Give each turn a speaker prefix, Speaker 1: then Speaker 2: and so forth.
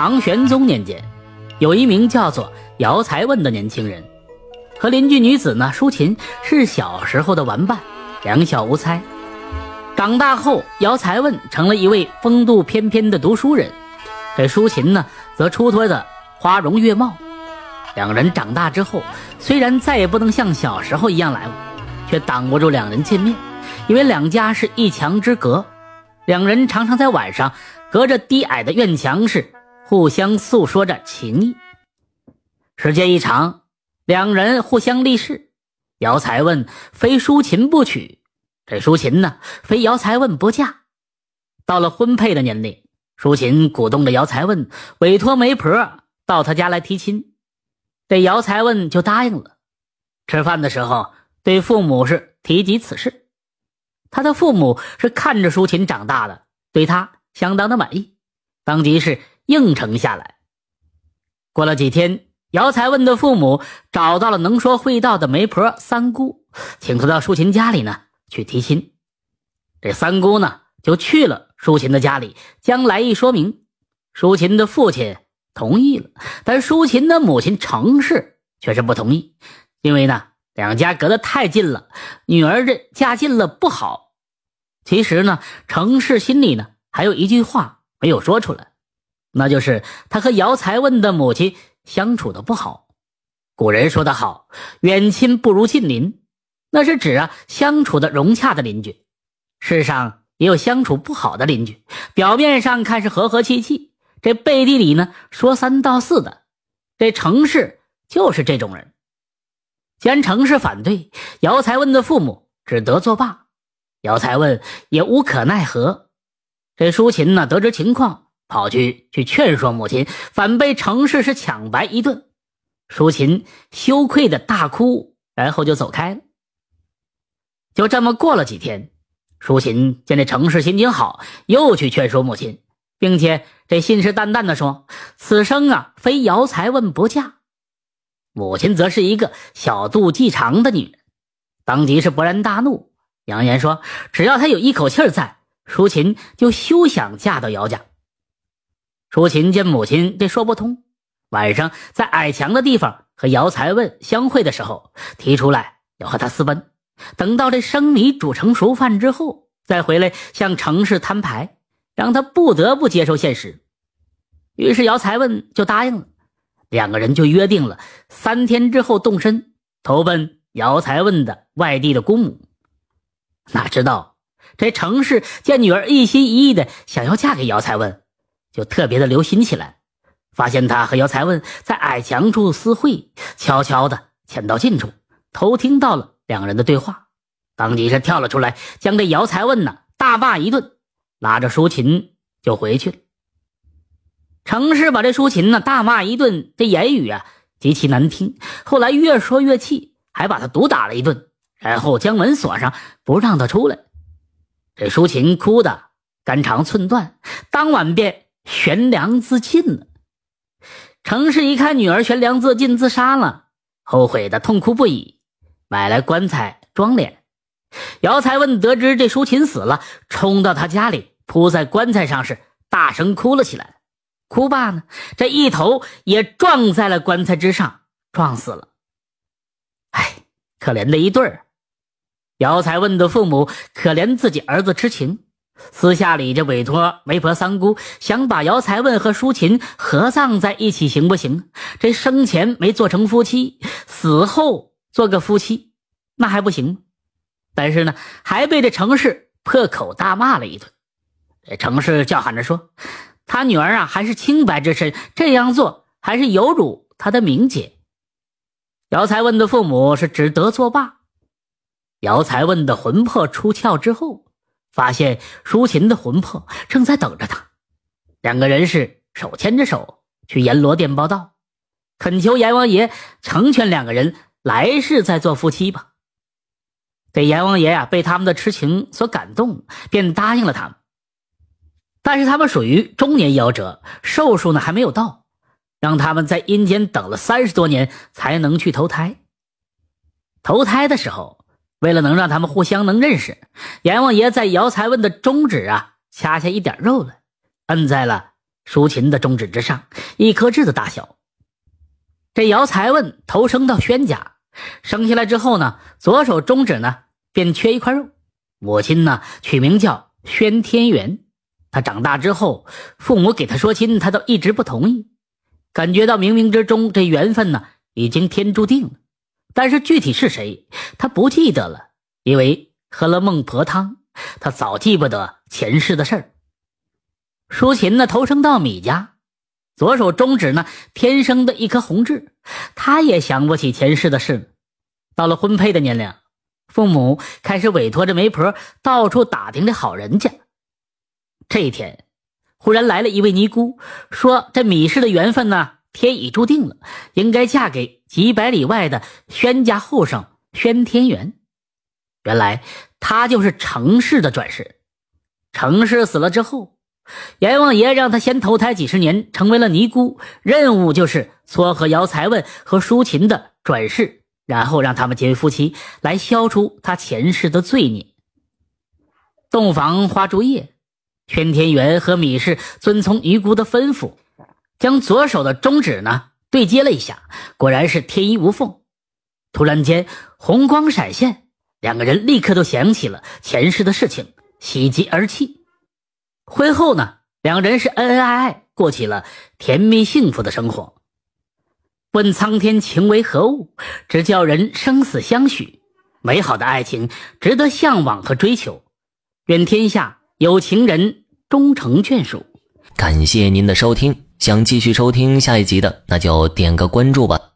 Speaker 1: 唐玄宗年间，有一名叫做姚才问的年轻人，和邻居女子呢舒琴是小时候的玩伴，两小无猜。长大后，姚才问成了一位风度翩翩的读书人，这舒琴呢则出脱的花容月貌。两人长大之后，虽然再也不能像小时候一样来往，却挡不住两人见面，因为两家是一墙之隔，两人常常在晚上隔着低矮的院墙是。互相诉说着情谊。时间一长，两人互相立誓：姚才问非淑琴不娶，这淑琴呢非姚才问不嫁。到了婚配的年龄，淑琴鼓动着姚才问委托媒婆到他家来提亲，这姚才问就答应了。吃饭的时候，对父母是提及此事。他的父母是看着淑琴长大的，对他相当的满意，当即是。应承下来。过了几天，姚才问的父母找到了能说会道的媒婆三姑，请她到淑琴家里呢去提亲。这三姑呢就去了淑琴的家里，将来意说明。淑琴的父亲同意了，但淑琴的母亲程氏却是不同意，因为呢两家隔得太近了，女儿这嫁近了不好。其实呢，程氏心里呢还有一句话没有说出来。那就是他和姚才问的母亲相处的不好。古人说的好，“远亲不如近邻”，那是指啊相处的融洽的邻居。世上也有相处不好的邻居，表面上看是和和气气，这背地里呢说三道四的。这程氏就是这种人。既然程氏反对，姚才问的父母只得作罢，姚才问也无可奈何。这淑琴呢得知情况。跑去去劝说母亲，反被程氏是抢白一顿。淑琴羞愧的大哭，然后就走开了。就这么过了几天，淑琴见这程氏心情好，又去劝说母亲，并且这信誓旦旦的说：“此生啊，非姚才问不嫁。”母亲则是一个小肚鸡肠的女人，当即是勃然大怒，扬言说：“只要她有一口气在，淑琴就休想嫁到姚家。”舒琴见母亲这说不通，晚上在矮墙的地方和姚才问相会的时候，提出来要和他私奔。等到这生米煮成熟饭之后，再回来向程氏摊牌，让他不得不接受现实。于是姚才问就答应了，两个人就约定了三天之后动身，投奔姚才问的外地的姑母。哪知道这程氏见女儿一心一意的想要嫁给姚才问。就特别的留心起来，发现他和姚才问在矮墙处私会，悄悄的潜到近处，偷听到了两人的对话，当即是跳了出来，将这姚才问呢大骂一顿，拉着淑琴就回去了。程氏把这淑琴呢大骂一顿，这言语啊极其难听，后来越说越气，还把他毒打了一顿，然后将门锁上，不让他出来。这淑琴哭的肝肠寸断，当晚便。悬梁自尽了。程氏一看女儿悬梁自尽自杀了，后悔的痛哭不已，买来棺材装殓。姚才问得知这淑琴死了，冲到他家里，扑在棺材上，是大声哭了起来。哭罢呢，这一头也撞在了棺材之上，撞死了。哎，可怜的一对儿。姚才问的父母可怜自己儿子痴情。私下里这委托媒婆三姑，想把姚才问和淑琴合葬在一起，行不行？这生前没做成夫妻，死后做个夫妻，那还不行？但是呢，还被这程氏破口大骂了一顿。这程氏叫喊着说：“他女儿啊，还是清白之身，这样做还是有辱他的名节。”姚才问的父母是只得作罢。姚才问的魂魄出窍之后。发现淑琴的魂魄正在等着他，两个人是手牵着手去阎罗殿报道，恳求阎王爷成全两个人来世再做夫妻吧。这阎王爷呀，被他们的痴情所感动，便答应了他们。但是他们属于中年夭折，寿数呢还没有到，让他们在阴间等了三十多年才能去投胎。投胎的时候。为了能让他们互相能认识，阎王爷在姚才问的中指啊掐下一点肉来，摁在了淑琴的中指之上，一颗痣的大小。这姚才问投生到宣家，生下来之后呢，左手中指呢便缺一块肉，母亲呢取名叫宣天元。他长大之后，父母给他说亲，他都一直不同意，感觉到冥冥之中这缘分呢已经天注定了，但是具体是谁，他不记得了，因为喝了孟婆汤，他早记不得前世的事儿。淑琴呢投生到米家，左手中指呢天生的一颗红痣，他也想不起前世的事。到了婚配的年龄，父母开始委托着媒婆到处打听这好人家。这一天，忽然来了一位尼姑，说：“这米氏的缘分呢，天已注定了，应该嫁给几百里外的宣家后生宣天元。原来他就是程氏的转世。程氏死了之后，阎王爷让他先投胎几十年，成为了尼姑，任务就是撮合姚才问和淑琴的转世，然后让他们结为夫妻，来消除他前世的罪孽。洞房花烛夜。”宣天元和米氏遵从尼姑的吩咐，将左手的中指呢对接了一下，果然是天衣无缝。突然间红光闪现，两个人立刻都想起了前世的事情，喜极而泣。婚后呢，两人是恩恩爱爱，过起了甜蜜幸福的生活。问苍天情为何物，只叫人生死相许。美好的爱情值得向往和追求。愿天下。有情人终成眷属。
Speaker 2: 感谢您的收听，想继续收听下一集的，那就点个关注吧。